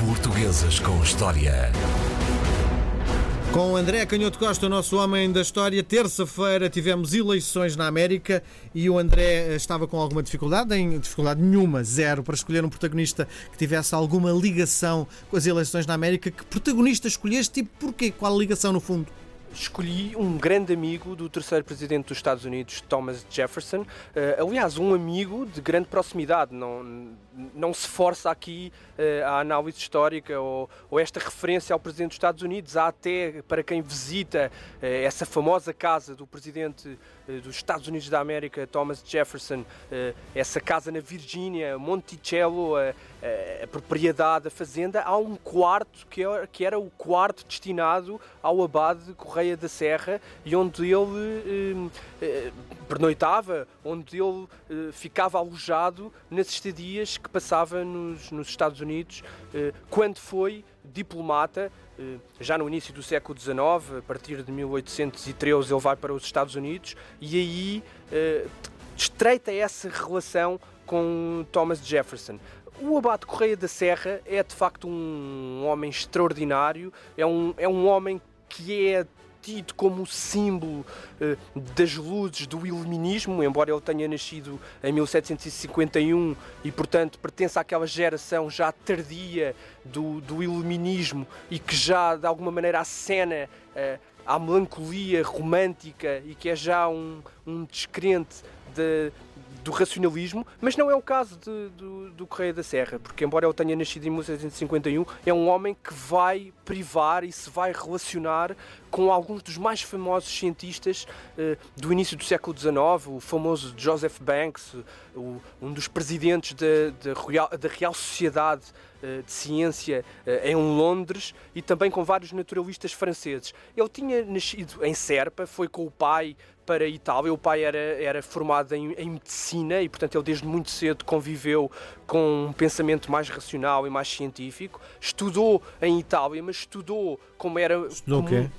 Portuguesas com História. Com André Canhoto Costa, o nosso homem da história, terça-feira tivemos eleições na América e o André estava com alguma dificuldade, em dificuldade nenhuma, zero, para escolher um protagonista que tivesse alguma ligação com as eleições na América. Que protagonista escolheste e porquê? Qual a ligação no fundo? Escolhi um grande amigo do terceiro presidente dos Estados Unidos, Thomas Jefferson. Uh, aliás, um amigo de grande proximidade. Não, não se força aqui uh, a análise histórica ou, ou, esta referência ao presidente dos Estados Unidos. Há até, para quem visita uh, essa famosa casa do presidente dos Estados Unidos da América, Thomas Jefferson, essa casa na Virgínia, Monticello, a, a, propriedade, a fazenda, há um quarto que é, que era o quarto destinado ao abade Correia da Serra e onde ele eh, pernoitava, onde ele eh, ficava alojado nas estadias que passava nos, nos Estados Unidos eh, quando foi diplomata, eh, já no início do século XIX, a partir de 1813 ele vai para os Estados Unidos e aí eh, estreita essa relação com Thomas Jefferson. O Abate Correia da Serra é de facto um homem extraordinário, é um, é um homem que é tido como símbolo uh, das luzes do iluminismo, embora ele tenha nascido em 1751 e, portanto, pertence àquela geração já tardia do, do iluminismo e que já, de alguma maneira, acena uh, à melancolia romântica e que é já um, um descrente de, do racionalismo, mas não é o caso de, do, do Correia da Serra, porque embora ele tenha nascido em 1751, é um homem que vai privar e se vai relacionar com alguns dos mais famosos cientistas uh, do início do século XIX, o famoso Joseph Banks, o, um dos presidentes da, Real, da Real Sociedade de Ciência uh, em Londres e também com vários naturalistas franceses. Ele tinha nascido em Serpa, foi com o pai para a Itália. O pai era, era formado em, em, medicina e, portanto, ele desde muito cedo conviveu com um pensamento mais racional e mais científico. Estudou em Itália, mas estudou como era. Estudou o quê?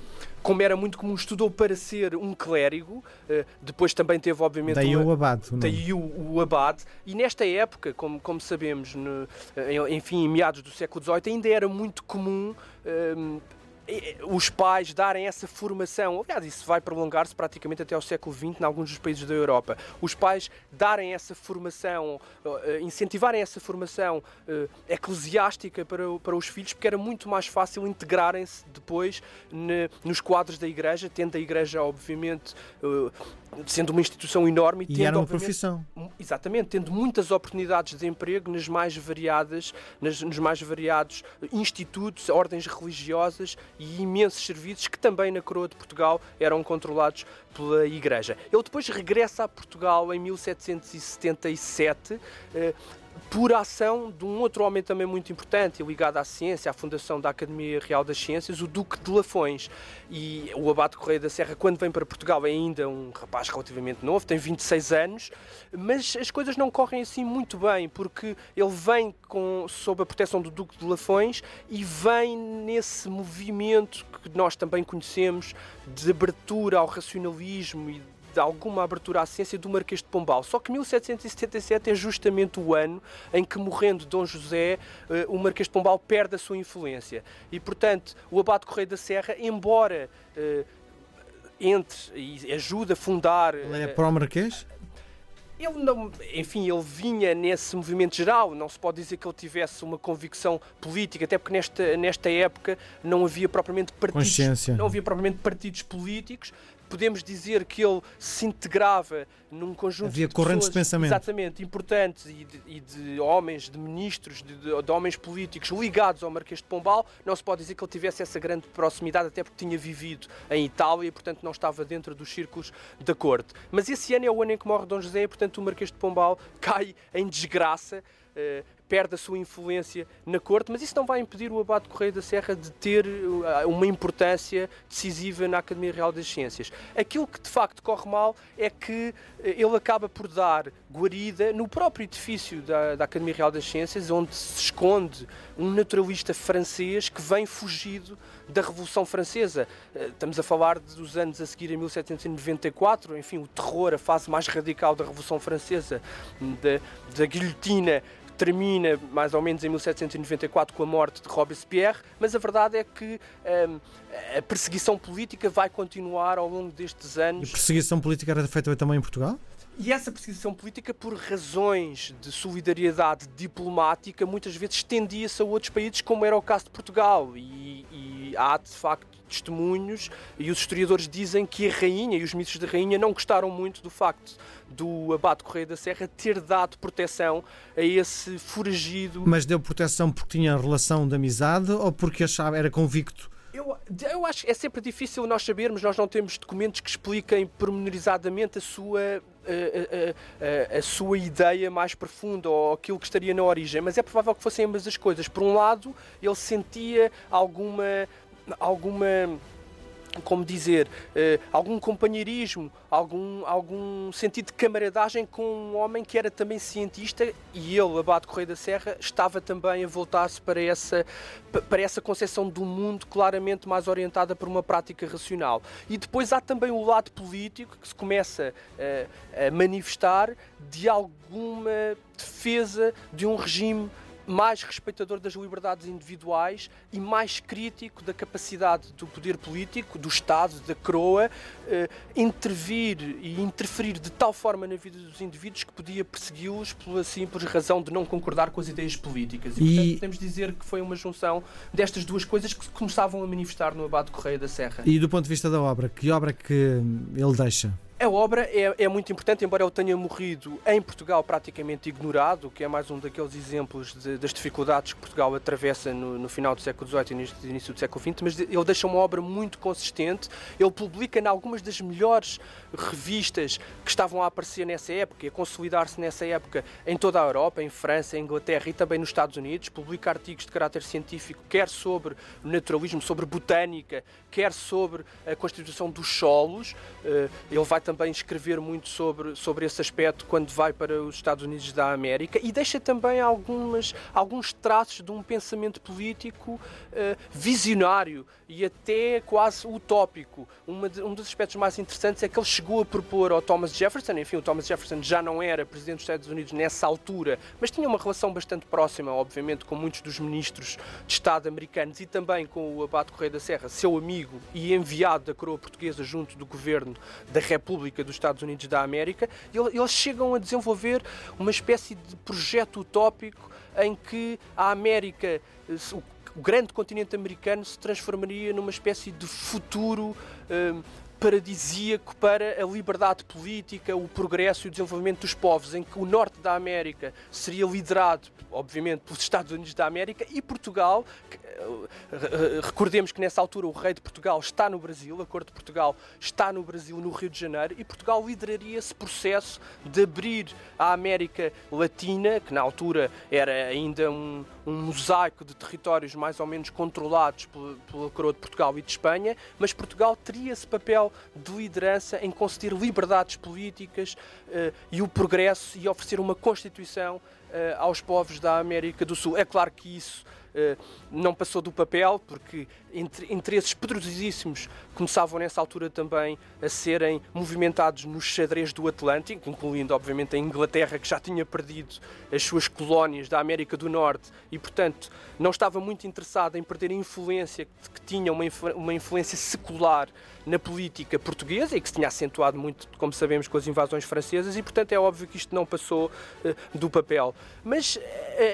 Como era muito comum, estudou para ser um clérigo, uh, depois também teve, obviamente. Daí o, o abade. Daí o, o, abade. E nesta época, como, como sabemos, no, enfim, em meados do século XVIII, ainda era muito comum. Uh, os pais darem essa formação, aliás, isso vai prolongar-se praticamente até ao século XX em alguns dos países da Europa. Os pais darem essa formação, eh, incentivarem essa formação eh, eclesiástica para, para os filhos, porque era muito mais fácil integrarem-se depois nos quadros da igreja, tendo a igreja, obviamente, eh, sendo uma instituição enorme e, tendo, era uma profissão. Exatamente, tendo muitas oportunidades de emprego nas mais variadas, nas, nos mais variados institutos, ordens religiosas e imensos serviços que também na coroa de Portugal eram controlados pela Igreja. Ele depois regressa a Portugal em 1777, por ação de um outro homem também muito importante, ligado à ciência, à fundação da Academia Real das Ciências, o Duque de Lafões. E o Abate Correia da Serra, quando vem para Portugal, é ainda um rapaz relativamente novo, tem 26 anos, mas as coisas não correm assim muito bem, porque ele vem com, sob a proteção do Duque de Lafões e vem nesse movimento que nós também conhecemos de abertura ao racionalismo e alguma abertura à ciência do Marquês de Pombal. Só que 1777 é justamente o ano em que, morrendo Dom José, eh, o Marquês de Pombal perde a sua influência. E, portanto, o Abate Correio da Serra, embora uh, entre e ajude a fundar. Ele é para o Marquês? Ele não, enfim, ele vinha nesse movimento geral, não se pode dizer que ele tivesse uma convicção política, até porque nesta, nesta época não havia propriamente partidos, não havia propriamente partidos políticos, podemos dizer que ele se integrava num conjunto Havia de correntes pessoas, de pensamento exatamente importantes e de, e de homens, de ministros, de, de, de, homens políticos ligados ao Marquês de Pombal. Não se pode dizer que ele tivesse essa grande proximidade, até porque tinha vivido em Itália e, portanto, não estava dentro dos círculos da corte. Mas esse ano é o ano em que morre Dom José e, portanto, o Marquês de Pombal cai em desgraça. Perde a sua influência na corte, mas isso não vai impedir o Abade Correia da Serra de ter uh, uma importância decisiva na Academia Real das Ciências. Aquilo que de facto corre mal é que uh, ele acaba por dar guarida no próprio edifício da, da Academia Real das Ciências, onde se esconde um naturalista francês que vem fugido da Revolução Francesa. Uh, estamos a falar dos anos a seguir, em 1794, enfim, o terror, a fase mais radical da Revolução Francesa, da, da guilhotina termina mais ou menos em 1794 com a morte de Robespierre, mas a verdade é que um, a perseguição política vai continuar ao longo destes anos. A perseguição política era feita também em Portugal? E essa perseguição política, por razões de solidariedade diplomática, muitas vezes estendia-se a outros países, como era o caso de Portugal. E, e, há, de facto, testemunhos, e os historiadores dizem que a rainha e os ministros da rainha não gostaram muito do facto do abate Correia da Serra ter dado proteção a esse foragido. Mas deu proteção porque tinha relação de amizade ou porque achava, era convicto? Eu, eu acho que é sempre difícil nós sabermos, nós não temos documentos que expliquem pormenorizadamente a sua, a, a, a, a, sua ideia mais profunda ou aquilo que estaria na origem, mas é provável que fossem ambas as coisas. Por um lado, ele sentia alguma alguma como dizer, uh, algum companheirismo, algum, algum sentido de camaradagem com um homem que era também cientista e ele, Abate Correia da Serra, estava também a voltar-se para essa, para essa concepção do mundo claramente mais orientada por uma prática racional. E depois há também o lado político que se começa uh, a manifestar de alguma defesa de um regime mais respeitador das liberdades individuais e mais crítico da capacidade do poder político, do Estado, da coroa, eh, intervir e interferir de tal forma na vida dos indivíduos que podia persegui-los pela simples razão de não concordar com as ideias políticas. E, portanto, podemos dizer que foi uma junção destas duas coisas que começavam a manifestar no Abade Correia da Serra. E do ponto de vista da obra, que obra que ele deixa? A obra é, é, muito importante, embora ele tenha morrido em Portugal praticamente ignorado, que é mais um daqueles exemplos de, das dificuldades que Portugal atravessa no, no, final do século XVIII e no início do século XX, mas ele deixa uma obra muito consistente. Ele publica em algumas das melhores revistas que estavam a aparecer nessa época e a consolidar-se nessa época em toda a Europa, em França, em Inglaterra e também nos Estados Unidos. Publica artigos de caráter científico, quer sobre naturalismo, sobre botânica, quer sobre a constituição dos solos. Eh, ele vai também escrever muito sobre, sobre esse aspecto quando vai para os Estados Unidos da América e deixa também algumas, alguns traços de um pensamento político uh, visionário e até quase utópico. De, um dos aspectos mais interessantes é que ele chegou a propor ao Thomas Jefferson, enfim, o Thomas Jefferson já não era presidente dos Estados Unidos nessa altura, mas tinha uma relação bastante próxima, obviamente, com muitos dos ministros de Estado americanos e também com o Abate Correia da Serra, seu amigo e enviado da coroa portuguesa junto do governo da República República dos Estados Unidos da América, eles chegam a desenvolver uma espécie de projeto utópico em que a América, o grande continente americano, se transformaria numa espécie de futuro um, paradisíaco para a liberdade política, o progresso e o desenvolvimento dos povos, em que o norte da América seria liderado, obviamente, pelos Estados Unidos da América e Portugal. Eh, recordemos que nessa altura o rei de Portugal está no Brasil, a corte de Portugal está no Brasil, no Rio de Janeiro, e Portugal lideraria esse processo de abrir a América Latina, que na altura era ainda um, um mosaico de territórios mais ou menos controlados pela, pela coroa de Portugal e de Espanha, mas Portugal teria esse papel de liderança em conceder liberdades políticas uh, e o progresso e oferecer uma Constituição uh, aos povos da América do Sul. É claro que isso não passou do papel, porque interesses poderosíssimos começavam nessa altura também a serem movimentados no xadrez do Atlântico, incluindo, obviamente, a Inglaterra, que já tinha perdido as suas colónias da América do Norte e, portanto, não estava muito interessada em perder a influência que tinha, uma, uma influência secular na política portuguesa e que se tinha acentuado muito, como sabemos, com as invasões francesas e, portanto, é óbvio que isto não passou uh, do papel. Mas uh,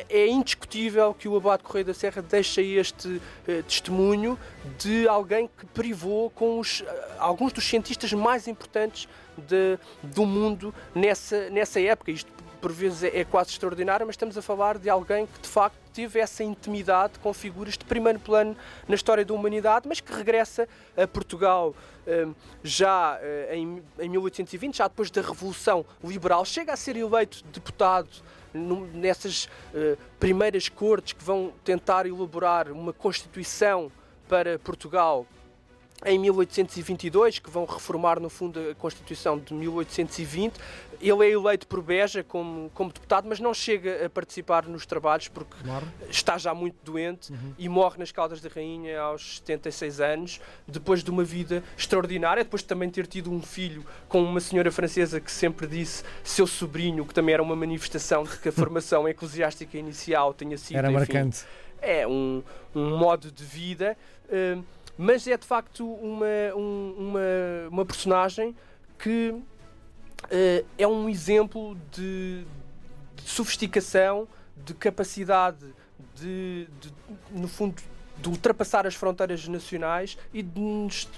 é indiscutível que o Abate Correia da Serra deixa este uh, testemunho de alguém que privou com os, alguns dos cientistas mais importantes de, do mundo nessa, nessa época. Isto por vezes é, é quase extraordinário, mas estamos a falar de alguém que de facto teve essa intimidade com figuras de primeiro plano na história da humanidade, mas que regressa a Portugal hum, já eh, em 1820, já depois da Revolução Liberal, chega a ser eleito deputado nessas eh, primeiras cortes que vão tentar elaborar uma Constituição para Portugal em 1822, que vão reformar, no fundo, a Constituição de 1820. Ele é eleito por Beja como, como deputado, mas não chega a participar nos trabalhos porque Morre. está já muito doente Uhum. e morre nas Caldas da Rainha aos 76 anos, depois de uma vida extraordinária, depois de também ter tido um filho com uma senhora francesa que sempre disse seu sobrinho, que também era uma manifestação de que a formação eclesiástica inicial tinha sido Era enfim, marcante. é um, um modo de vida, eh, mas é de facto uma, um- uma, uma personagem que eh, é um exemplo de, de sofisticação, de capacidade de, de, no fundo, de ultrapassar as fronteiras nacionais e de nos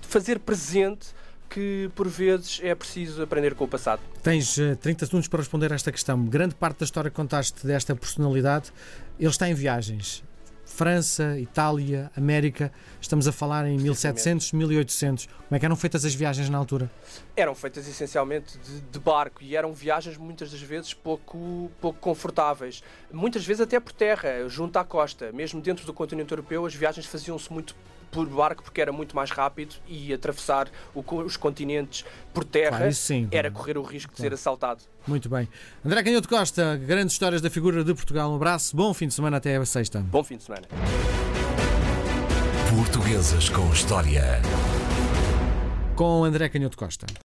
fazer presente que por vezes é preciso aprender com o passado. Tens eh, 30 segundos para responder a esta questão. Grande parte da história que contaste desta personalidade, ele está em viagens. França, Itália, América, estamos a falar em 1700, 1800. Como é que eram feitas as viagens na altura? eram feitas essencialmente de, de barco e eram viagens muitas das vezes pouco, pouco confortáveis. Muitas vezes até por terra, junto à costa. Mesmo dentro do continente europeu, as viagens faziam-se muito por barco porque era muito mais rápido e atravessar o os continentes por terra Claro, sim. era correr o risco de ser assaltado. Muito bem. André Canhoto Costa, grandes histórias da figura de Portugal. Um abraço, bom fim de semana, até a sexta. Bom fim de semana. Portuguesas com História. Com André Canhoto Costa.